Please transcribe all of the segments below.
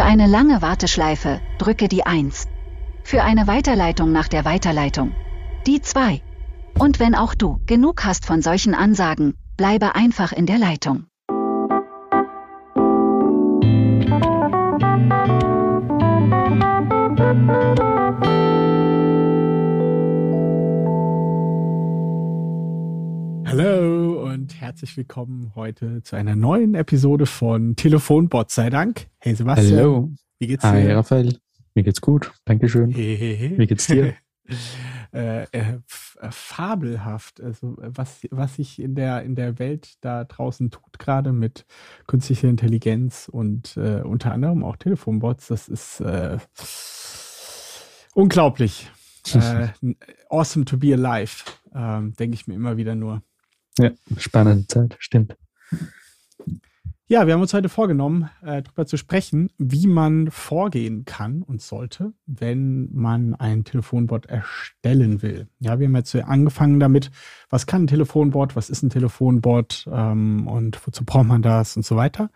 Für eine lange Warteschleife drücke die 1. Für eine Weiterleitung nach der Weiterleitung die 2. Und wenn auch du genug hast von solchen Ansagen, bleibe einfach in der Leitung. Herzlich willkommen heute zu einer neuen Episode von Telefonbot sei Dank. Hey Sebastian. Hallo. Wie geht's dir? Hi Raphael. Mir geht's gut. Dankeschön. Hey, hey, hey. Wie geht's dir? äh, äh, fabelhaft. Also was, was sich in der, in der Welt da draußen tut, gerade mit künstlicher Intelligenz und äh, unter anderem auch Telefonbots, das ist äh, unglaublich. Äh, awesome to be alive, ähm, denke ich mir immer wieder nur. Ja, spannende Zeit, stimmt. Ja, wir haben uns heute vorgenommen, äh, darüber zu sprechen, wie man vorgehen kann und sollte, wenn man ein Telefonbot erstellen will. Ja, wir haben jetzt angefangen damit, was kann ein Telefonbot, was ist ein Telefonbot ähm, und wozu braucht man das und so weiter.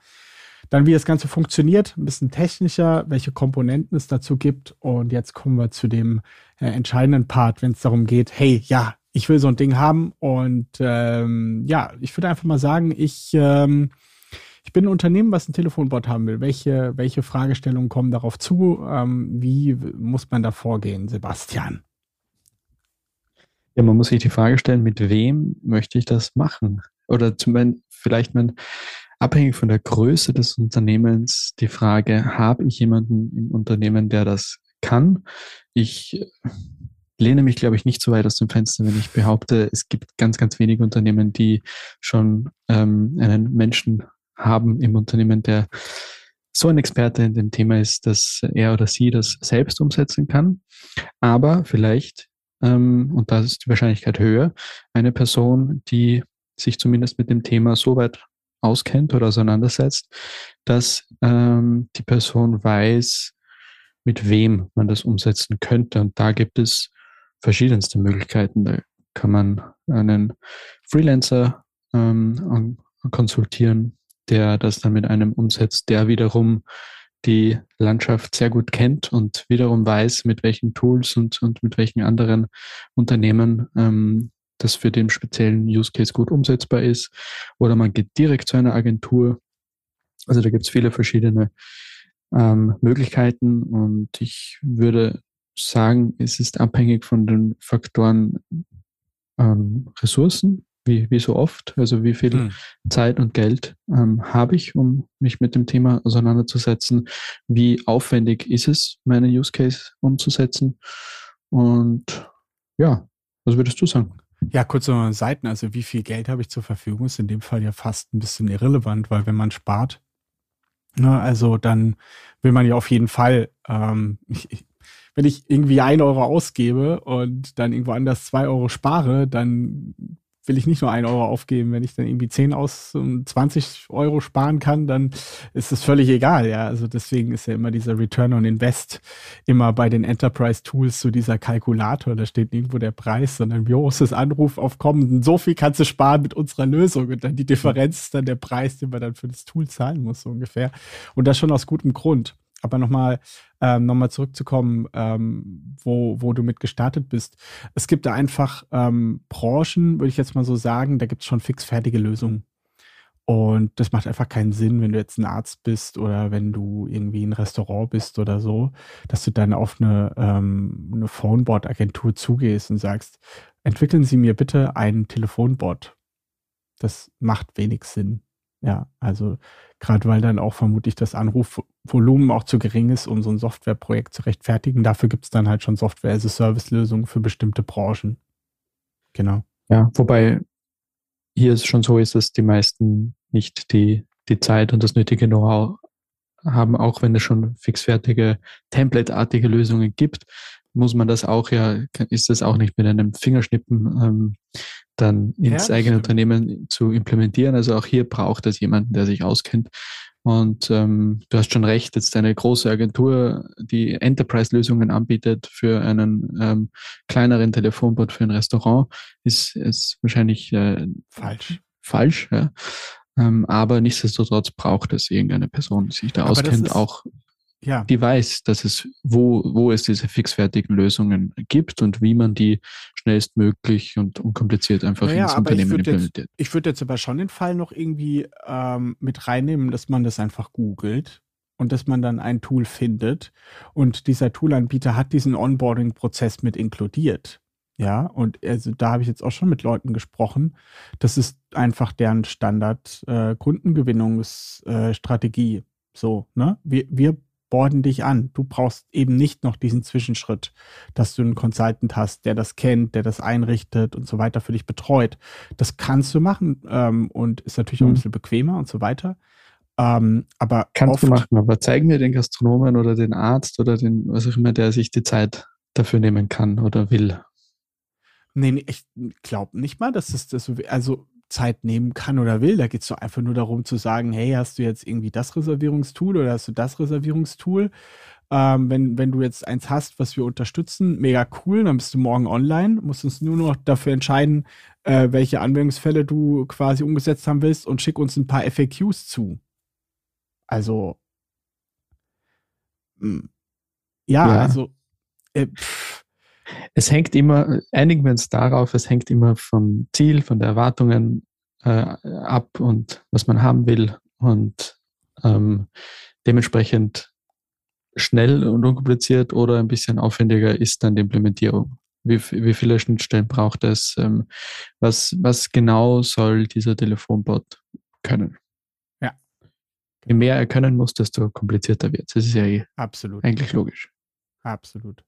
Dann, wie das Ganze funktioniert, ein bisschen technischer, welche Komponenten es dazu gibt. Und jetzt kommen wir zu dem äh, entscheidenden Part, wenn es darum geht, hey, ja, ich will so ein Ding haben. Und ähm, ja, ich würde einfach mal sagen, ich, ähm, ich bin ein Unternehmen, was ein Telefonbot haben will. Welche, welche Fragestellungen kommen darauf zu? Ähm, wie muss man da vorgehen, Sebastian? Ja, man muss sich die Frage stellen, mit wem möchte ich das machen? Oder zumindest vielleicht man abhängig von der Größe des Unternehmens die Frage, habe ich jemanden im Unternehmen, der das kann? Ich lehne mich, glaube ich, nicht so weit aus dem Fenster, wenn ich behaupte, es gibt ganz, ganz wenige Unternehmen, die schon ähm, einen Menschen haben im Unternehmen, der so ein Experte in dem Thema ist, dass er oder sie das selbst umsetzen kann. Aber vielleicht, ähm, und da ist die Wahrscheinlichkeit höher, eine Person, die sich zumindest mit dem Thema so weit auskennt oder auseinandersetzt, dass ähm, die Person weiß, mit wem man das umsetzen könnte. Und da gibt es verschiedenste Möglichkeiten. Da kann man einen Freelancer ähm, konsultieren, der das dann mit einem umsetzt, der wiederum die Landschaft sehr gut kennt und wiederum weiß, mit welchen Tools und, und mit welchen anderen Unternehmen ähm, das für den speziellen Use Case gut umsetzbar ist. Oder man geht direkt zu einer Agentur. Also da gibt es viele verschiedene ähm, Möglichkeiten und ich würde sagen, es ist abhängig von den Faktoren ähm, Ressourcen, wie, wie so oft. Also wie viel hm. Zeit und Geld ähm, habe ich, um mich mit dem Thema auseinanderzusetzen? Wie aufwendig ist es, meine Use Case umzusetzen? Und ja, was würdest du sagen? Ja, kurz noch Seiten. Also wie viel Geld habe ich zur Verfügung, ist in dem Fall ja fast ein bisschen irrelevant, weil wenn man spart, ne, also dann will man ja auf jeden Fall, ähm, ich, ich, wenn ich irgendwie ein Euro ausgebe und dann irgendwo anders zwei Euro spare, dann will ich nicht nur ein Euro aufgeben. Wenn ich dann irgendwie 10 aus 20 Euro sparen kann, dann ist es völlig egal. Ja, also deswegen ist ja immer dieser Return on Invest immer bei den Enterprise Tools so dieser Kalkulator. Da steht nirgendwo der Preis, sondern wie hoch ist das Anrufaufkommen? So viel kannst du sparen mit unserer Lösung. Und dann die Differenz ist dann der Preis, den man dann für das Tool zahlen muss, so ungefähr. Und das schon aus gutem Grund. Aber nochmal ähm, noch zurückzukommen, ähm, wo, wo du mit gestartet bist. Es gibt da einfach ähm, Branchen, würde ich jetzt mal so sagen, da gibt es schon fixfertige Lösungen. Und das macht einfach keinen Sinn, wenn du jetzt ein Arzt bist oder wenn du irgendwie ein Restaurant bist oder so, dass du dann auf eine, ähm, eine Phoneboard-Agentur zugehst und sagst, entwickeln Sie mir bitte ein Telefonbot. Das macht wenig Sinn. Ja, also gerade weil dann auch vermutlich das Anrufvolumen auch zu gering ist, um so ein Softwareprojekt zu rechtfertigen. Dafür gibt es dann halt schon Software-as-a-Service-Lösungen für bestimmte Branchen. Genau. Ja, wobei hier es schon so ist, dass die meisten nicht die, die Zeit und das nötige Know-how haben, auch wenn es schon fixfertige, template-artige Lösungen gibt, muss man das auch ja, ist das auch nicht mit einem Fingerschnippen ähm, dann ins ja, eigene stimmt. Unternehmen zu implementieren. Also auch hier braucht es jemanden, der sich auskennt. Und ähm, du hast schon recht, jetzt eine große Agentur, die Enterprise-Lösungen anbietet für einen ähm, kleineren Telefonbot für ein Restaurant, ist, ist wahrscheinlich äh, falsch. Falsch, ja. Ähm, aber nichtsdestotrotz braucht es irgendeine Person, die sich da aber auskennt, auch ja. die weiß, dass es, wo, wo es diese fixfertigen Lösungen gibt und wie man die schnellstmöglich und unkompliziert einfach naja, ins Unternehmen ich implementiert. Jetzt, ich würde jetzt aber schon den Fall noch irgendwie ähm, mit reinnehmen, dass man das einfach googelt und dass man dann ein Tool findet und dieser Toolanbieter hat diesen Onboarding-Prozess mit inkludiert. Ja, und also da habe ich jetzt auch schon mit Leuten gesprochen. Das ist einfach deren Standard äh, Kundengewinnungsstrategie. Äh, so, ne? Wir, wir borden dich an. Du brauchst eben nicht noch diesen Zwischenschritt, dass du einen Consultant hast, der das kennt, der das einrichtet und so weiter für dich betreut. Das kannst du machen ähm, und ist natürlich mhm. auch ein mhm. bisschen bequemer und so weiter. Ähm, aber kannst du machen, aber zeig mir den Gastronomen oder den Arzt oder den, was auch immer, der sich die Zeit dafür nehmen kann oder will. Nee, ich glaube nicht mal, dass es das so, also Zeit nehmen kann oder will. Da geht es doch einfach nur darum zu sagen, hey, hast du jetzt irgendwie das Reservierungstool oder hast du das Reservierungstool? Ähm, wenn, wenn du jetzt eins hast, was wir unterstützen, mega cool, dann bist du morgen online, musst uns nur noch dafür entscheiden, äh, welche Anwendungsfälle du quasi umgesetzt haben willst und schick uns ein paar FAQs zu. Also, mh, hm, ja, ja, also, äh, pff, es hängt immer, einigen wir uns darauf, es hängt immer vom Ziel, von der Erwartungen äh, ab und was man haben will und ähm, dementsprechend schnell und unkompliziert oder ein bisschen aufwendiger ist dann die Implementierung. Wie, wie viele Schnittstellen braucht es? Ähm, was, was genau soll dieser Telefonbot können? Ja. Je mehr er können muss, desto komplizierter wird es. Das ist ja eh Absolut. eigentlich logisch. Absolut.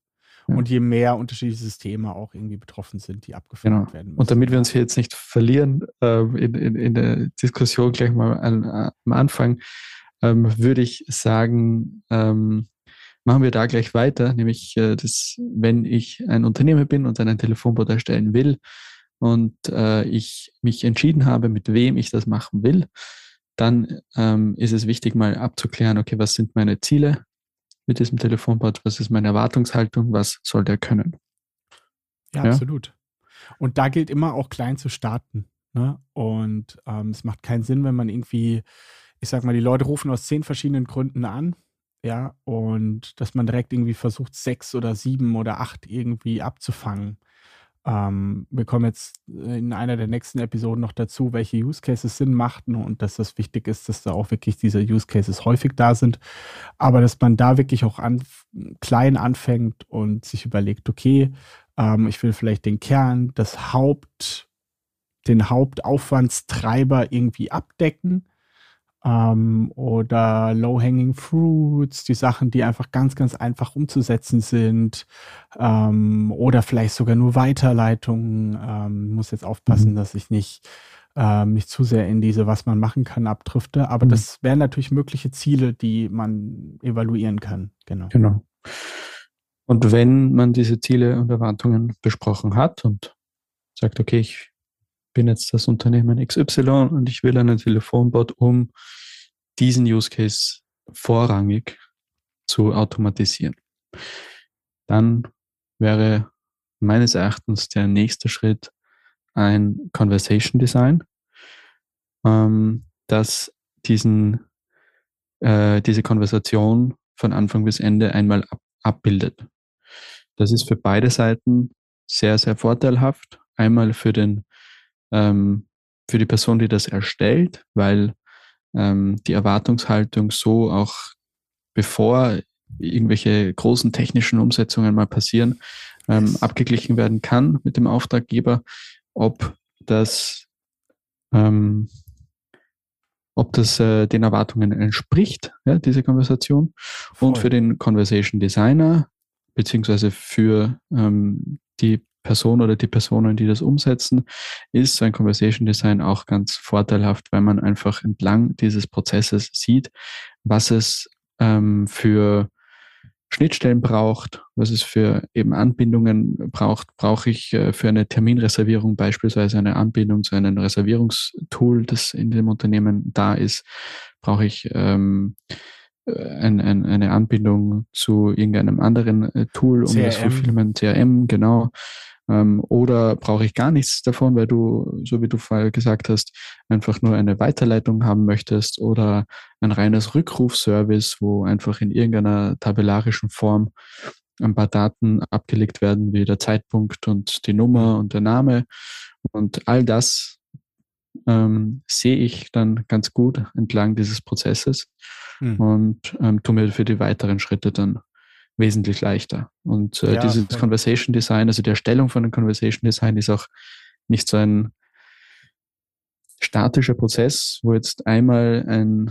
Und je mehr unterschiedliche Systeme auch irgendwie betroffen sind, die abgefragt genau. werden müssen. Und damit wir uns hier jetzt nicht verlieren äh, in, in, in, der Diskussion gleich mal an, am Anfang, ähm, würde ich sagen, ähm, machen wir da gleich weiter, nämlich äh, das, wenn ich ein Unternehmer bin und einen Telefonbot erstellen will und äh, ich mich entschieden habe, mit wem ich das machen will, dann ähm, ist es wichtig, mal abzuklären, okay, was sind meine Ziele, mit diesem Telefonbot? Was ist meine Erwartungshaltung? Was soll der können? Ja, ja? absolut. Und da gilt immer auch klein zu starten. Ne? Und ähm, es macht keinen Sinn, wenn man irgendwie, ich sag mal, die Leute rufen aus zehn verschiedenen Gründen an. Ja, und dass man direkt irgendwie versucht, sechs oder sieben oder acht irgendwie abzufangen. Ähm, wir kommen jetzt in einer der nächsten Episoden noch dazu, welche Use Cases Sinn machten und dass das wichtig ist, dass da auch wirklich diese Use Cases häufig da sind. Aber dass man da wirklich auch an, klein anfängt und sich überlegt, okay, ähm, ich will vielleicht den Kern, das Haupt, den Hauptaufwandstreiber irgendwie abdecken ähm, oder Low-Hanging Fruits, die Sachen, die einfach ganz, ganz einfach umzusetzen sind ähm, oder vielleicht sogar nur Weiterleitungen. Ähm, muss jetzt aufpassen, mhm. dass ich nicht, ähm, nicht zu sehr in diese, was man machen kann, abdrifte. Aber mhm. das wären natürlich mögliche Ziele, die man evaluieren kann. Genau. Genau. Und wenn man diese Ziele und Erwartungen besprochen hat und sagt, okay, ich bin jetzt das Unternehmen XY und ich will einen Telefonbot, um diesen Use Case vorrangig zu automatisieren. Dann wäre meines Erachtens der nächste Schritt ein Conversation Design, ähm, das diesen, äh, diese Konversation von Anfang bis Ende einmal ab, abbildet. Das ist für beide Seiten sehr, sehr vorteilhaft. Einmal für den ähm, für die Person, die das erstellt, weil ähm, die Erwartungshaltung so auch bevor irgendwelche großen technischen Umsetzungen mal passieren, ähm, abgeglichen werden kann mit dem Auftraggeber, ob das, ähm, ob das äh, den Erwartungen entspricht, ja, diese Konversation. Voll. Und für den Conversation Designer, beziehungsweise für ähm, die Person oder die Personen, die das umsetzen, ist so ein Conversation Design auch ganz vorteilhaft, weil man einfach entlang dieses Prozesses sieht, was es ähm, für Schnittstellen braucht, was es für eben Anbindungen braucht. Brauche ich äh, für eine Terminreservierung beispielsweise eine Anbindung zu einem Reservierungstool, das in dem Unternehmen da ist? Brauche ich ähm, ein, ein, eine Anbindung zu irgendeinem anderen äh, Tool, um CRM. das Fulfillment, CRM, genau. Ähm, oder brauche ich gar nichts davon, weil du, so wie du vorher gesagt hast, einfach nur eine Weiterleitung haben möchtest oder ein reines Rückrufservice, wo einfach in irgendeiner tabellarischen Form ein paar Daten abgelegt werden, wie der Zeitpunkt und die Nummer und der Name. Und all das ähm, sehe ich dann ganz gut entlang dieses Prozesses hm. und ähm, tue mir für die weiteren Schritte dann wesentlich leichter. Und äh, ja, dieses voll. Conversation Design, also die Erstellung von einem Conversation Design ist auch nicht so ein statischer Prozess, wo jetzt einmal ein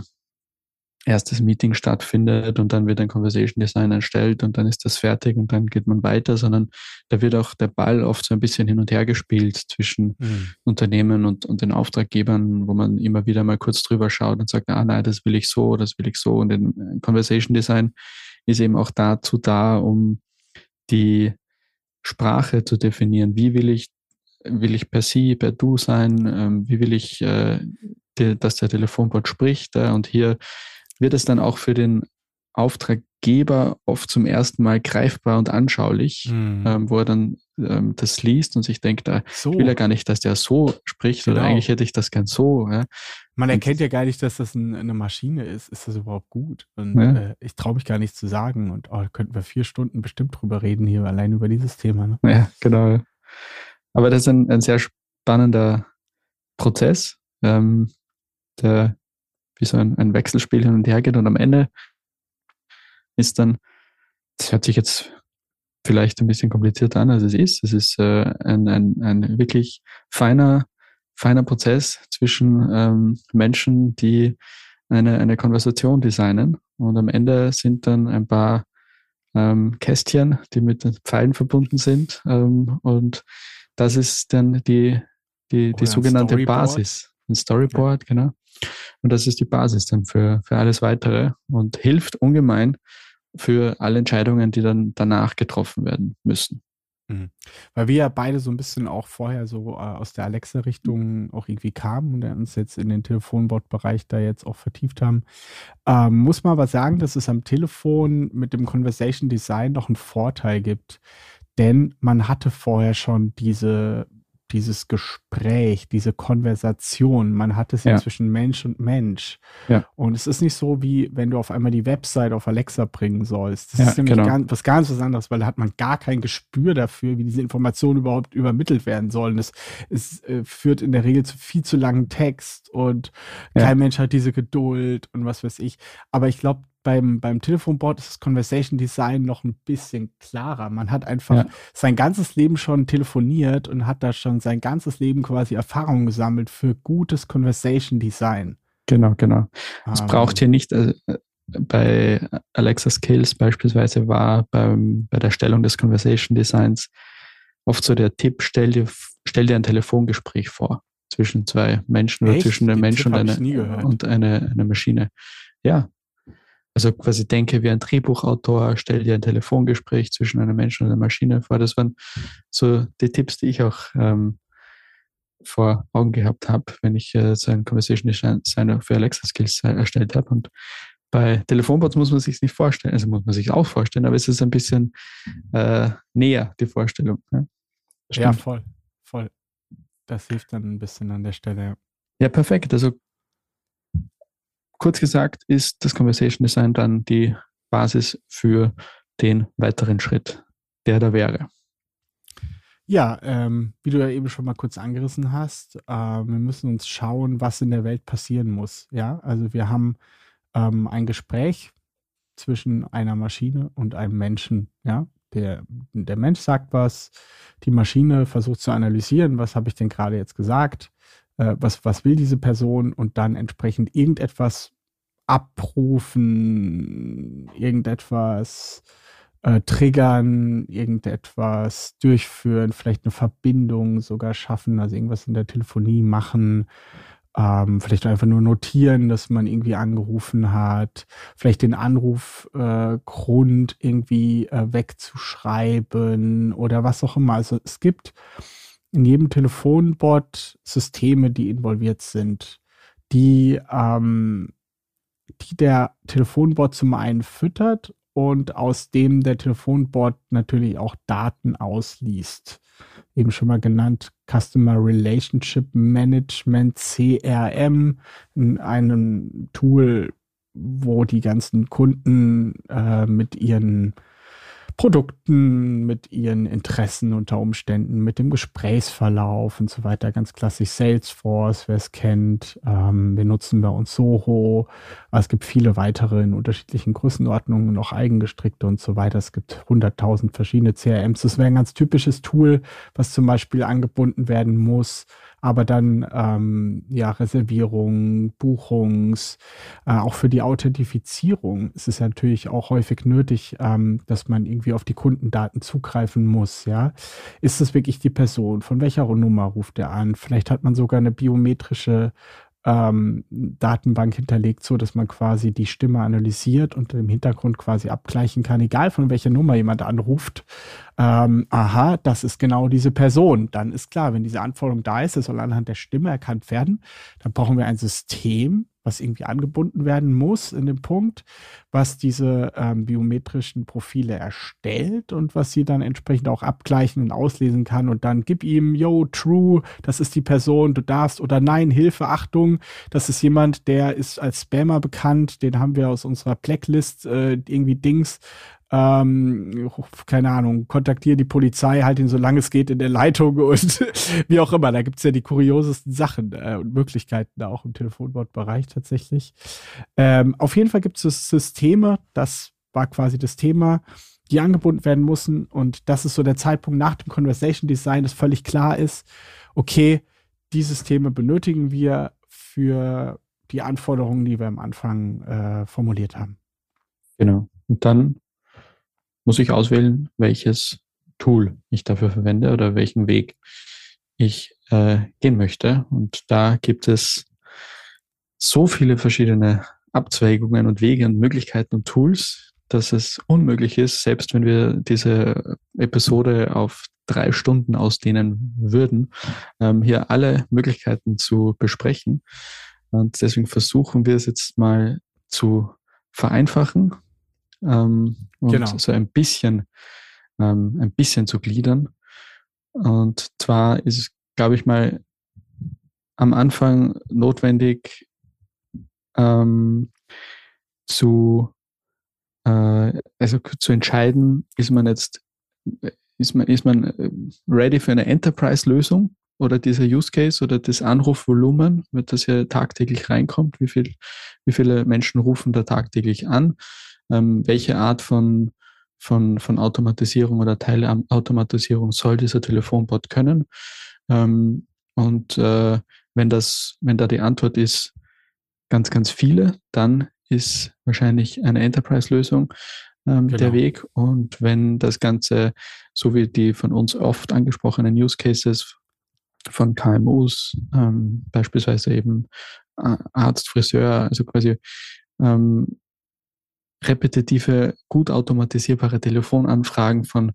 erstes Meeting stattfindet und dann wird ein Conversation Design erstellt und dann ist das fertig und dann geht man weiter, sondern da wird auch der Ball oft so ein bisschen hin und her gespielt zwischen mhm. Unternehmen und, und den Auftraggebern, wo man immer wieder mal kurz drüber schaut und sagt, ah nein, das will ich so, das will ich so. Und in Conversation Design ist eben auch dazu da, um die Sprache zu definieren. Wie will ich, will ich per Sie, per Du sein? Ähm, wie will ich, äh, die, dass der Telefonbot spricht? Äh, und hier wird es dann auch für den Auftraggeber oft zum ersten Mal greifbar und anschaulich, mhm. ähm, wo er dann ähm, das liest und sich denkt, ah, so. ich will ja gar nicht, dass der so spricht genau. oder eigentlich hätte ich das gern so. Ja. Man erkennt ja gar nicht, dass das ein, eine Maschine ist. Ist das überhaupt gut? Und ja. äh, ich traue mich gar nicht zu sagen. Und oh, könnten wir vier Stunden bestimmt drüber reden hier, allein über dieses Thema. Ne? Ja, genau. Aber das ist ein, ein sehr spannender Prozess, ähm, der wie so ein, ein Wechselspiel hin und her geht. Und am Ende ist dann, das hört sich jetzt vielleicht ein bisschen komplizierter an, als es ist. Es ist äh, ein, ein, ein wirklich feiner, feiner Prozess zwischen ähm, Menschen, die eine, eine Konversation designen. Und am Ende sind dann ein paar ähm, Kästchen, die mit den Pfeilen verbunden sind. Ähm, und das ist dann die, die, die sogenannte Basis. Ein Storyboard, ja. genau. Und das ist die Basis dann für, für alles weitere und hilft ungemein für alle Entscheidungen, die dann danach getroffen werden müssen. Mhm. Weil wir ja beide so ein bisschen auch vorher so äh, aus der Alexa-Richtung auch irgendwie kamen und uns jetzt in den Telefonbot-Bereich da jetzt auch vertieft haben, ähm, muss man aber sagen, dass es am Telefon mit dem Conversation Design noch einen Vorteil gibt. Denn man hatte vorher schon diese dieses Gespräch, diese Konversation, man hat es ja, ja, zwischen Mensch und Mensch. Ja. Und es ist nicht so, wie wenn du auf einmal die Website auf Alexa bringen sollst. Das ja, ist nämlich genau. ganz, was ganz was anderes, weil da hat man gar kein Gespür dafür, wie diese Informationen überhaupt übermittelt werden sollen. Es, es äh, führt in der Regel zu viel zu langen Text und kein Mensch hat diese Geduld und was weiß ich. Aber ich glaube, beim, beim Telefonbot ist das Conversation Design noch ein bisschen klarer. Man hat einfach ja. sein ganzes Leben schon telefoniert und hat da schon sein ganzes Leben quasi Erfahrung gesammelt für gutes Conversation Design. Genau, genau. Es um, braucht hier nicht, äh, bei Alexa Skills beispielsweise war beim, bei der Stellung des Conversation Designs oft so der Tipp, stell dir, stell dir ein Telefongespräch vor zwischen zwei Menschen Echt? oder zwischen einem Menschen und, eine, und eine, eine Maschine. Ja, also quasi denke wie ein Drehbuchautor, stell dir ein Telefongespräch zwischen einem Menschen und einer Maschine vor. Das waren so die Tipps, die ich auch ähm, vor Augen gehabt habe, wenn ich äh, so ein Conversation Designer für Alexa Skills äh, erstellt habe. Und bei Telefonbots muss man sich nicht vorstellen, also muss man sich auch vorstellen, aber es ist ein bisschen äh, näher, die Vorstellung. Ja? ja, voll, voll. Das hilft dann ein bisschen an der Stelle. Ja, perfekt. Also kurz gesagt ist das Conversation Design dann die Basis für den weiteren Schritt, der da wäre. Ja, ähm, wie du ja eben schon mal kurz angerissen hast, äh, wir müssen uns schauen, was in der Welt passieren muss. Ja, also wir haben ähm, ein Gespräch zwischen einer Maschine und einem Menschen. Ja, der, der Mensch sagt was, die Maschine versucht zu analysieren, was habe ich denn gerade jetzt gesagt, äh, was, was will diese Person und dann entsprechend irgendetwas abrufen, irgendetwas äh, triggern, irgendetwas durchführen, vielleicht eine Verbindung sogar schaffen, also irgendwas in der Telefonie machen, ähm, vielleicht einfach nur notieren, dass man irgendwie angerufen hat, vielleicht den Anrufgrund äh, irgendwie äh, wegzuschreiben oder was auch immer. Also es gibt in jedem Telefonbot Systeme, die involviert sind, die, ähm, die der Telefonbot zum einen füttert und aus dem der Telefonbot natürlich auch Daten ausliest. Eben schon mal genannt, Customer Relationship Management, CRM, einem Tool, wo die ganzen Kunden äh, mit ihren Produkten, mit ihren Interessen unter Umständen, mit dem Gesprächsverlauf und so weiter. Ganz klassisch Salesforce, wer es kennt. Ähm, wir nutzen bei uns Soho. es gibt viele weitere in unterschiedlichen Größenordnungen, noch eigengestrickte und so weiter. Es gibt 100.000 verschiedene CRMs. Das wäre ein ganz typisches Tool, was zum Beispiel angebunden werden muss aber dann ähm, ja Reservierung, Buchungs, äh, auch für die Authentifizierung ist es natürlich auch häufig nötig, ähm, dass man irgendwie auf die Kundendaten zugreifen muss. Ja, ist es wirklich die Person? Von welcher Nummer ruft er an? Vielleicht hat man sogar eine biometrische ähm, Datenbank hinterlegt, so dass man quasi die Stimme analysiert und im Hintergrund quasi abgleichen kann, egal von welcher Nummer jemand anruft. Ähm, aha, das ist genau diese Person. Dann ist klar, wenn diese Anforderung da ist, es soll anhand der Stimme erkannt werden, dann brauchen wir ein System, was irgendwie angebunden werden muss in dem Punkt, was diese ähm, biometrischen Profile erstellt und was sie dann entsprechend auch abgleichen und auslesen kann und dann gib ihm, yo, true, das ist die Person, du darfst oder nein, Hilfe, Achtung, das ist jemand, der ist als Spammer bekannt, den haben wir aus unserer Blacklist äh, irgendwie Dings ähm, keine Ahnung, kontaktiere die Polizei, halt ihn so lange es geht in der Leitung und wie auch immer. Da gibt es ja die kuriosesten Sachen äh, und Möglichkeiten da auch im Telefonbot-Bereich tatsächlich. Ähm, auf jeden Fall gibt es Systeme, das war quasi das Thema, die angebunden werden müssen und das ist so der Zeitpunkt nach dem Conversation Design, das völlig klar ist, okay, die Systeme benötigen wir für die Anforderungen, die wir am Anfang äh, formuliert haben. Genau. Und dann muss ich auswählen, welches Tool ich dafür verwende oder welchen Weg ich äh, gehen möchte. Und da gibt es so viele verschiedene Abzweigungen und Wege und Möglichkeiten und Tools, dass es unmöglich ist, selbst wenn wir diese Episode auf drei Stunden ausdehnen würden, ähm, hier alle Möglichkeiten zu besprechen. Und deswegen versuchen wir es jetzt mal zu vereinfachen ähm, und genau. so ein bisschen, ähm, ein bisschen zu gliedern. Und zwar ist es, glaube ich mal, am Anfang notwendig ähm, zu, äh, also zu entscheiden, ist man jetzt, ist man, ist man äh, ready für eine Enterprise-Lösung oder dieser Use Case oder das Anrufvolumen, wird das ja tagtäglich reinkommt, wie viel, wie viele Menschen rufen da tagtäglich an, ähm, welche Art von, von, von Automatisierung oder Teilautomatisierung soll dieser Telefonbot können. Ähm, und äh, wenn das, wenn da die Antwort ist, ganz, ganz viele, dann ist wahrscheinlich eine Enterprise-Lösung ähm, genau. der Weg. Und wenn das Ganze, so wie die von uns oft angesprochenen Use Cases von KMUs, ähm, beispielsweise eben Arzt, Friseur, also quasi ähm, repetitive, gut automatisierbare Telefonanfragen von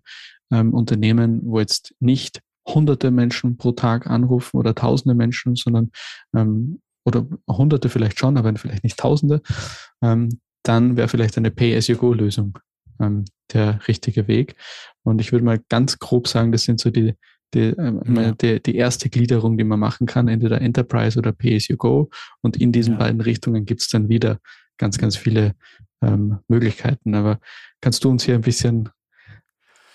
ähm, Unternehmen, wo jetzt nicht hunderte Menschen pro Tag anrufen oder tausende Menschen, sondern ähm, oder hunderte vielleicht schon, aber vielleicht nicht tausende, ähm, dann wäre vielleicht eine Pay-as-you-go-Lösung ähm, der richtige Weg. Und ich würde mal ganz grob sagen, das sind so die, die, ähm, ja. die, die, erste Gliederung, die man machen kann, entweder Enterprise oder Pay-as-you-go. Und in diesen ja. beiden Richtungen gibt es dann wieder ganz, ganz viele ähm, Möglichkeiten. Aber kannst du uns hier ein bisschen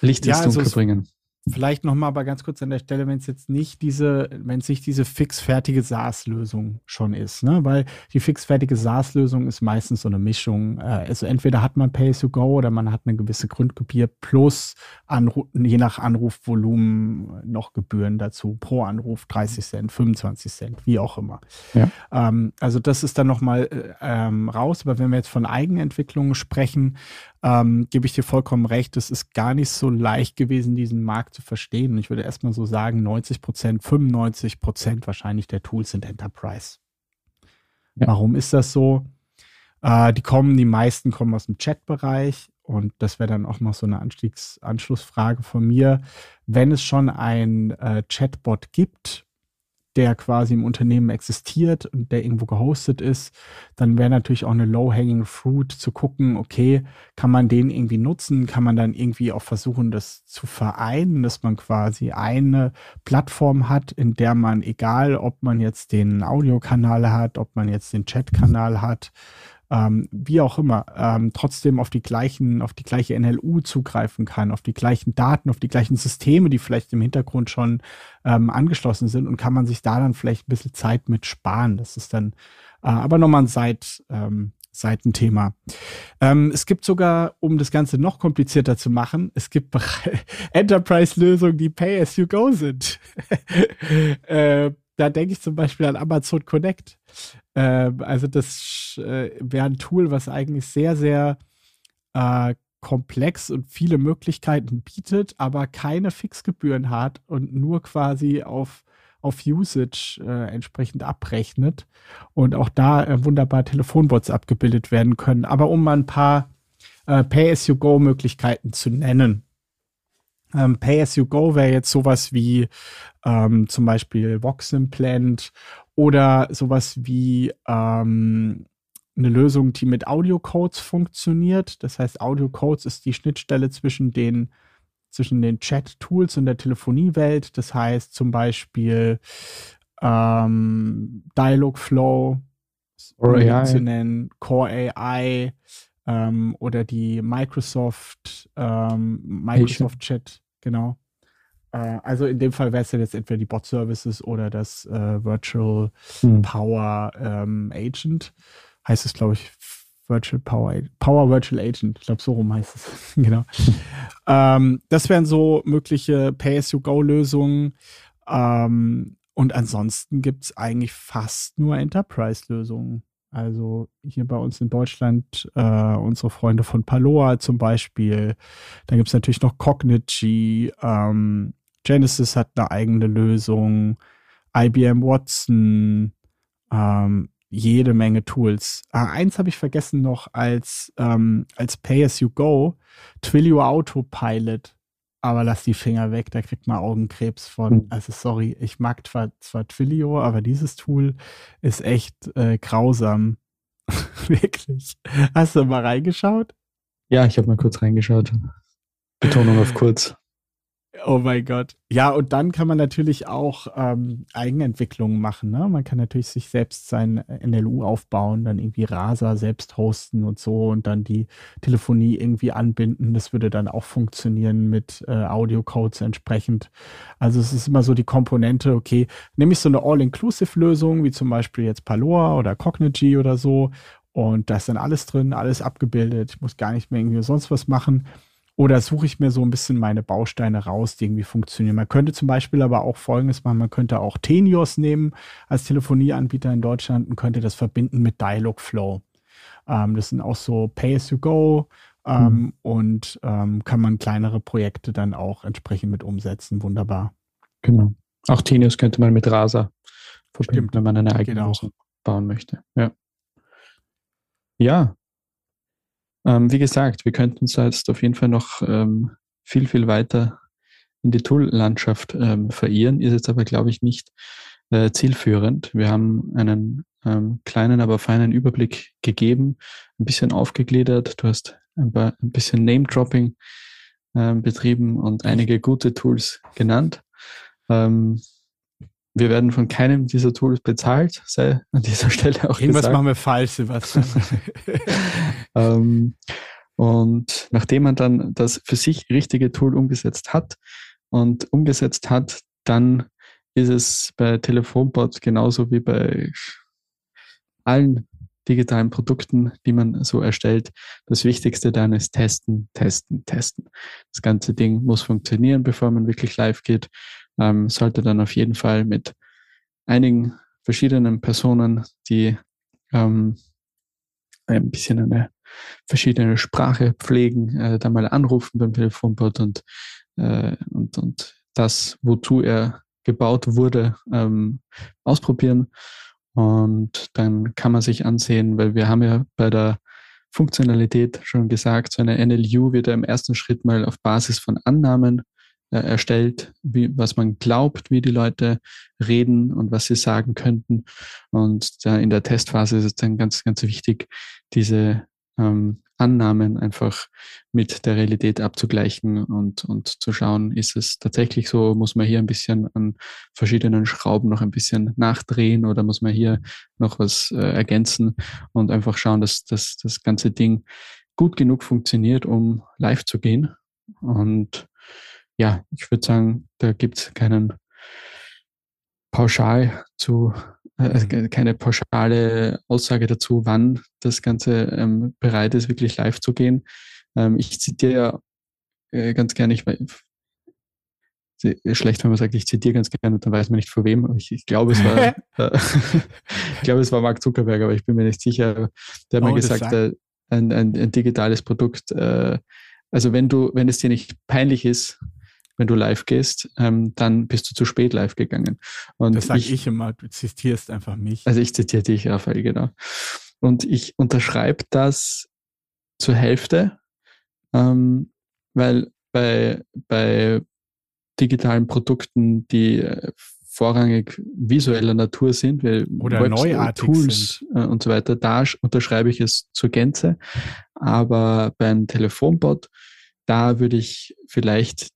Licht ins ja, also Dunkel bringen? Vielleicht nochmal aber ganz kurz an der Stelle, wenn es jetzt nicht diese, wenn es nicht diese fixfertige SaaS-Lösung schon ist, ne? Weil die fixfertige SaaS-Lösung ist meistens so eine Mischung. Äh, also entweder hat man Pay-as-you-go oder man hat eine gewisse Grundgebühr plus Anru je nach Anrufvolumen noch Gebühren dazu. Pro Anruf 30 Cent, 25 Cent, wie auch immer. Ja. Ähm, also das ist dann nochmal äh, ähm, raus. Aber wenn wir jetzt von Eigenentwicklungen sprechen, ähm, gebe ich dir vollkommen recht, es ist gar nicht so leicht gewesen, diesen Markt zu verstehen. Ich würde erstmal so sagen, 90 Prozent, 95 Prozent wahrscheinlich der Tools sind Enterprise. Ja. Warum ist das so? Äh, die kommen, die meisten kommen aus dem Chat-Bereich und das wäre dann auch noch so eine Anstiegs Anschlussfrage von mir. Wenn es schon ein äh, Chatbot gibt, der quasi im Unternehmen existiert und der irgendwo gehostet ist, dann wäre natürlich auch eine low-hanging fruit zu gucken, okay, kann man den irgendwie nutzen, kann man dann irgendwie auch versuchen, das zu vereinen, dass man quasi eine Plattform hat, in der man, egal ob man jetzt den Audiokanal hat, ob man jetzt den Chatkanal hat, ähm, wie auch immer, ähm, trotzdem auf die gleichen, auf die gleiche NLU zugreifen kann, auf die gleichen Daten, auf die gleichen Systeme, die vielleicht im Hintergrund schon ähm, angeschlossen sind und kann man sich da dann vielleicht ein bisschen Zeit mit sparen. Das ist dann äh, aber nochmal ein Seit, ähm, Seitenthema. Ähm, es gibt sogar, um das Ganze noch komplizierter zu machen, es gibt Enterprise-Lösungen, die Pay-as-you-go sind. äh, da denke ich zum Beispiel an Amazon Connect. Äh, also das äh, wäre ein Tool, was eigentlich sehr, sehr äh, komplex und viele Möglichkeiten bietet, aber keine Fixgebühren hat und nur quasi auf, auf Usage äh, entsprechend abrechnet und auch da äh, wunderbar Telefonbots abgebildet werden können. Aber um mal ein paar äh, Pay-as-you-go-Möglichkeiten zu nennen. Ähm, Pay-as-you-go wäre jetzt sowas wie ähm, zum Beispiel Voximplant oder sowas wie ähm, eine Lösung, die mit Audio-Codes funktioniert. Das heißt, Audio-Codes ist die Schnittstelle zwischen den, zwischen den Chat-Tools und der Telefoniewelt. Das heißt zum Beispiel ähm, Dialogflow, Core zu nennen, Core AI ähm, oder die Microsoft, ähm, Microsoft Chat, genau. Äh, also in dem Fall wäre es jetzt entweder die Bot Services oder das äh, Virtual hm. Power ähm, Agent. Heißt es, glaube ich, Virtual Power, Power Virtual Agent. Ich glaube, so rum heißt es. genau. ähm, das wären so mögliche Pay-as-you-go-Lösungen. Ähm, und ansonsten gibt es eigentlich fast nur Enterprise-Lösungen. Also hier bei uns in Deutschland äh, unsere Freunde von Paloa zum Beispiel. Da gibt es natürlich noch Cognigy. Ähm, Genesis hat eine eigene Lösung. IBM Watson. Ähm, jede Menge Tools. Ah, eins habe ich vergessen noch als, ähm, als Pay-as-you-go. Twilio Autopilot. Aber lass die Finger weg, da kriegt man Augenkrebs von. Hm. Also sorry, ich mag zwar, zwar Twilio, aber dieses Tool ist echt äh, grausam. Wirklich. Hast du mal reingeschaut? Ja, ich habe mal kurz reingeschaut. Betonung auf kurz. Oh mein Gott. Ja, und dann kann man natürlich auch ähm, Eigenentwicklungen machen. Ne? Man kann natürlich sich selbst sein NLU aufbauen, dann irgendwie Rasa selbst hosten und so und dann die Telefonie irgendwie anbinden. Das würde dann auch funktionieren mit äh, Audio-Codes entsprechend. Also es ist immer so die Komponente, okay, nehme ich so eine All-Inclusive-Lösung, wie zum Beispiel jetzt Paloa oder Cognigy oder so. Und da ist dann alles drin, alles abgebildet. Ich muss gar nicht mehr irgendwie sonst was machen. Oder suche ich mir so ein bisschen meine Bausteine raus, die irgendwie funktionieren. Man könnte zum Beispiel aber auch Folgendes machen. Man könnte auch Tenios nehmen als Telefonieanbieter in Deutschland und könnte das verbinden mit Dialogflow. Ähm, das sind auch so Pay-as-you-go ähm, mhm. und ähm, kann man kleinere Projekte dann auch entsprechend mit umsetzen. Wunderbar. Genau. Auch Tenios könnte man mit Rasa verbinden, Stimmt. wenn man eine eigene Lösung bauen möchte. Ja. Ja, ähm, wie gesagt, wir könnten uns jetzt auf jeden Fall noch ähm, viel, viel weiter in die Tool-Landschaft ähm, verirren, ist jetzt aber, glaube ich, nicht äh, zielführend. Wir haben einen ähm, kleinen, aber feinen Überblick gegeben, ein bisschen aufgegliedert. Du hast ein, paar, ein bisschen Name-Dropping äh, betrieben und einige gute Tools genannt. Ähm, wir werden von keinem dieser Tools bezahlt, sei an dieser Stelle auch Irgendwas gesagt. machen wir falsch, Sebastian. ähm, und nachdem man dann das für sich richtige Tool umgesetzt hat und umgesetzt hat, dann ist es bei Telefonbot genauso wie bei allen digitalen Produkten, die man so erstellt. Das Wichtigste dann ist testen, testen, testen. Das ganze Ding muss funktionieren, bevor man wirklich live geht ähm, sollte dann auf jeden Fall mit einigen verschiedenen Personen, die ähm, ein bisschen eine verschiedene Sprache pflegen, äh, da mal anrufen beim Telefonbot und, äh, und, und das, wozu er gebaut wurde, ähm, ausprobieren. Und dann kann man sich ansehen, weil wir haben ja bei der Funktionalität schon gesagt, so eine NLU wird ja im ersten Schritt mal auf Basis von Annahmen äh, erstellt, wie, was man glaubt, wie die Leute reden und was sie sagen könnten. Und da in der Testphase ist es dann ganz, ganz wichtig, diese ähm, Annahmen einfach mit der Realität abzugleichen und, und zu schauen, ist es tatsächlich so, muss man hier ein bisschen an verschiedenen Schrauben noch ein bisschen nachdrehen oder muss man hier noch was äh, ergänzen und einfach schauen, dass, dass das ganze Ding gut genug funktioniert, um live zu gehen. Und ja, ich würde sagen, da gibt es keinen pauschal zu äh, mhm. keine pauschale Aussage dazu, wann das Ganze ähm, bereit ist, wirklich live zu gehen. Ähm, ich zitiere ja äh, ganz gerne, ich schlecht, wenn man sagt, ich zitiere ganz gerne, dann weiß man nicht vor wem. Ich, ich glaube, es war, äh, ich glaube, es war Mark Zuckerberg, aber ich bin mir nicht sicher. Der hat oh, mir gesagt, äh, ein, ein, ein, digitales Produkt, äh, also wenn du, wenn es dir nicht peinlich ist, wenn du live gehst, ähm, dann bist du zu spät live gegangen. Und das sage ich, ich, immer, du zitierst einfach mich. Also ich zitiere dich, Raphael, genau. Und ich unterschreibe das zur Hälfte, ähm, weil bei, bei digitalen Produkten, die äh, vorrangig visueller Natur sind, weil oder Webs neuartig Tools sind. Äh, und so weiter, da unterschreibe ich es zur Gänze. Aber beim Telefonbot, da würde ich vielleicht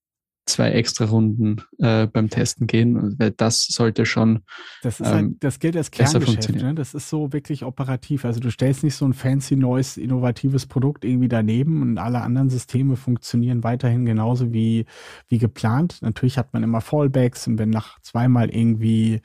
zwei extra Runden äh, beim Testen gehen, weil das sollte schon. Das ist halt, ähm, das gilt als Kerngeschäft, ne? Das ist so wirklich operativ. Also du stellst nicht so ein fancy neues, innovatives Produkt irgendwie daneben und alle anderen Systeme funktionieren weiterhin genauso wie, wie geplant. Natürlich hat man immer Fallbacks und wenn nach zweimal irgendwie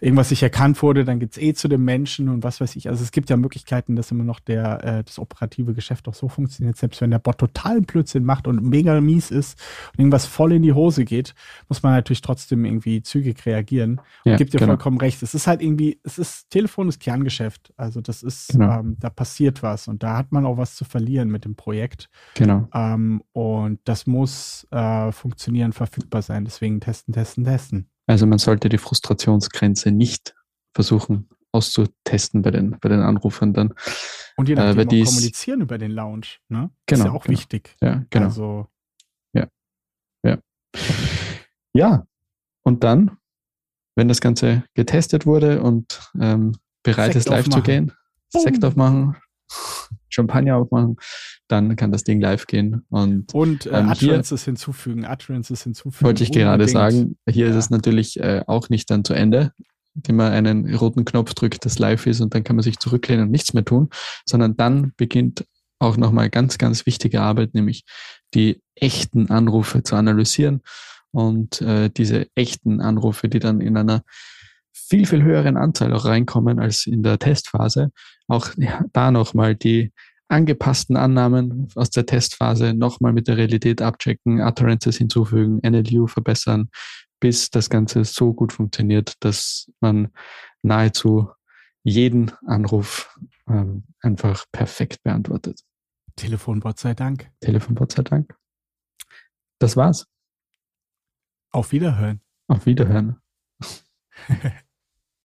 irgendwas nicht erkannt wurde, dann geht's eh zu dem Menschen und was weiß ich. Also es gibt ja Möglichkeiten, dass immer noch der, äh, das operative Geschäft auch so funktioniert, selbst wenn der Bot total Blödsinn macht und mega mies ist und irgendwas voll in die Hose geht, muss man natürlich trotzdem irgendwie zügig reagieren. Und ja, gibt dir genau. vollkommen recht. Es ist halt irgendwie, es ist, Telefon ist Kerngeschäft. Also das ist, genau. ähm, da passiert was und da hat man auch was zu verlieren mit dem Projekt. Genau. Ähm, und das muss äh, funktionieren, verfügbar sein. Deswegen testen, testen, testen. Also man sollte die Frustrationsgrenze nicht versuchen auszutesten bei den, bei den Anrufern dann. Und je nachdem äh, kommunizieren über den Lounge, ne? Genau. Ist ja auch genau. wichtig. Ja, genau. Also ja, und dann, wenn das Ganze getestet wurde und ähm, bereit Sekt ist, live aufmachen. zu gehen, Boom. Sekt aufmachen, Champagner aufmachen, dann kann das Ding live gehen. Und, und äh, ähm, Utterances hinzufügen, Utterances hinzufügen. Wollte ich gerade sagen, hier ja. ist es natürlich äh, auch nicht dann zu Ende, indem man einen roten Knopf drückt, das live ist und dann kann man sich zurücklehnen und nichts mehr tun, sondern dann beginnt auch nochmal ganz, ganz wichtige Arbeit, nämlich die echten Anrufe zu analysieren und äh, diese echten Anrufe, die dann in einer viel, viel höheren Anzahl auch reinkommen als in der Testphase, auch ja, da nochmal die angepassten Annahmen aus der Testphase nochmal mit der Realität abchecken, Utterances hinzufügen, NLU verbessern, bis das Ganze so gut funktioniert, dass man nahezu jeden Anruf ähm, einfach perfekt beantwortet. Telefonbot sei Dank. Telefonbot sei Dank. Das war's. Auf Wiederhören. Auf Wiederhören.